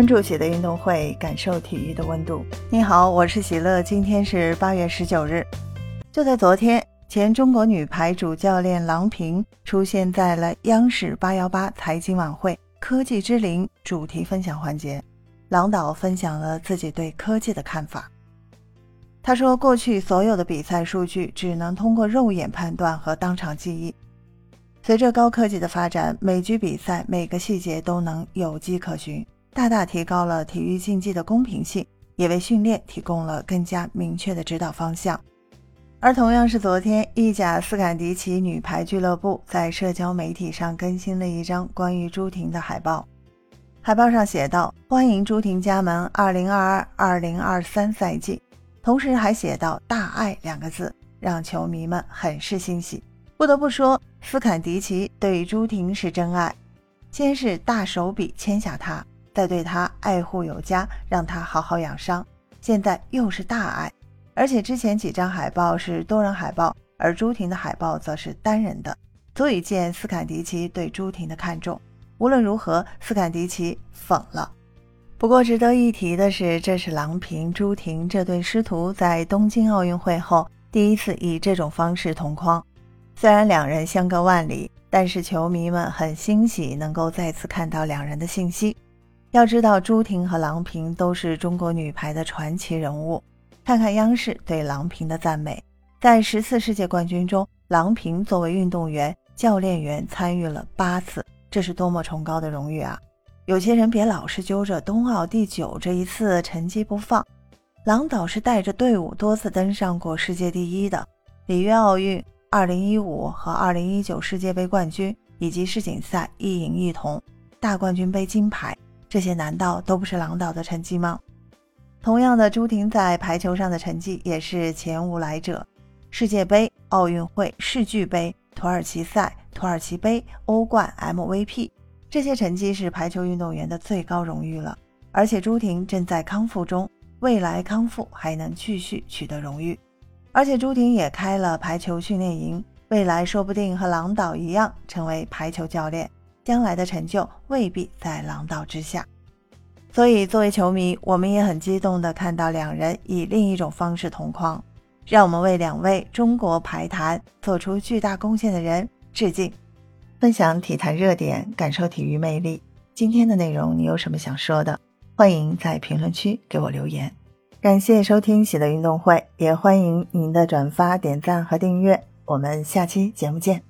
关注喜乐运动会，感受体育的温度。你好，我是喜乐，今天是八月十九日。就在昨天，前中国女排主教练郎平出现在了央视八幺八财经晚会“科技之林”主题分享环节。郎导分享了自己对科技的看法。他说：“过去所有的比赛数据只能通过肉眼判断和当场记忆，随着高科技的发展，每局比赛每个细节都能有迹可循。”大大提高了体育竞技的公平性，也为训练提供了更加明确的指导方向。而同样是昨天，意甲斯坎迪奇女排俱乐部在社交媒体上更新了一张关于朱婷的海报。海报上写道：“欢迎朱婷加盟2022-2023赛季。”同时还写到“大爱”两个字，让球迷们很是欣喜。不得不说，斯坎迪奇对朱婷是真爱，先是大手笔签下她。再对他爱护有加，让他好好养伤。现在又是大爱，而且之前几张海报是多人海报，而朱婷的海报则是单人的，足以见斯坎迪奇对朱婷的看重。无论如何，斯坎迪奇粉了。不过值得一提的是，这是郎平、朱婷这对师徒在东京奥运会后第一次以这种方式同框。虽然两人相隔万里，但是球迷们很欣喜能够再次看到两人的信息。要知道，朱婷和郎平都是中国女排的传奇人物。看看央视对郎平的赞美，在十次世界冠军中，郎平作为运动员、教练员参与了八次，这是多么崇高的荣誉啊！有些人别老是揪着冬奥第九这一次成绩不放。郎导是带着队伍多次登上过世界第一的，里约奥运、2015和2019世界杯冠军，以及世锦赛一银一铜，大冠军杯金牌。这些难道都不是郎导的成绩吗？同样的，朱婷在排球上的成绩也是前无来者。世界杯、奥运会、世俱杯、土耳其赛、土耳其杯、欧冠 MVP，这些成绩是排球运动员的最高荣誉了。而且朱婷正在康复中，未来康复还能继续取得荣誉。而且朱婷也开了排球训练营，未来说不定和郎导一样成为排球教练。将来的成就未必在郎导之下，所以作为球迷，我们也很激动地看到两人以另一种方式同框，让我们为两位中国排坛做出巨大贡献的人致敬。分享体坛热点，感受体育魅力。今天的内容你有什么想说的？欢迎在评论区给我留言。感谢收听喜乐运动会，也欢迎您的转发、点赞和订阅。我们下期节目见。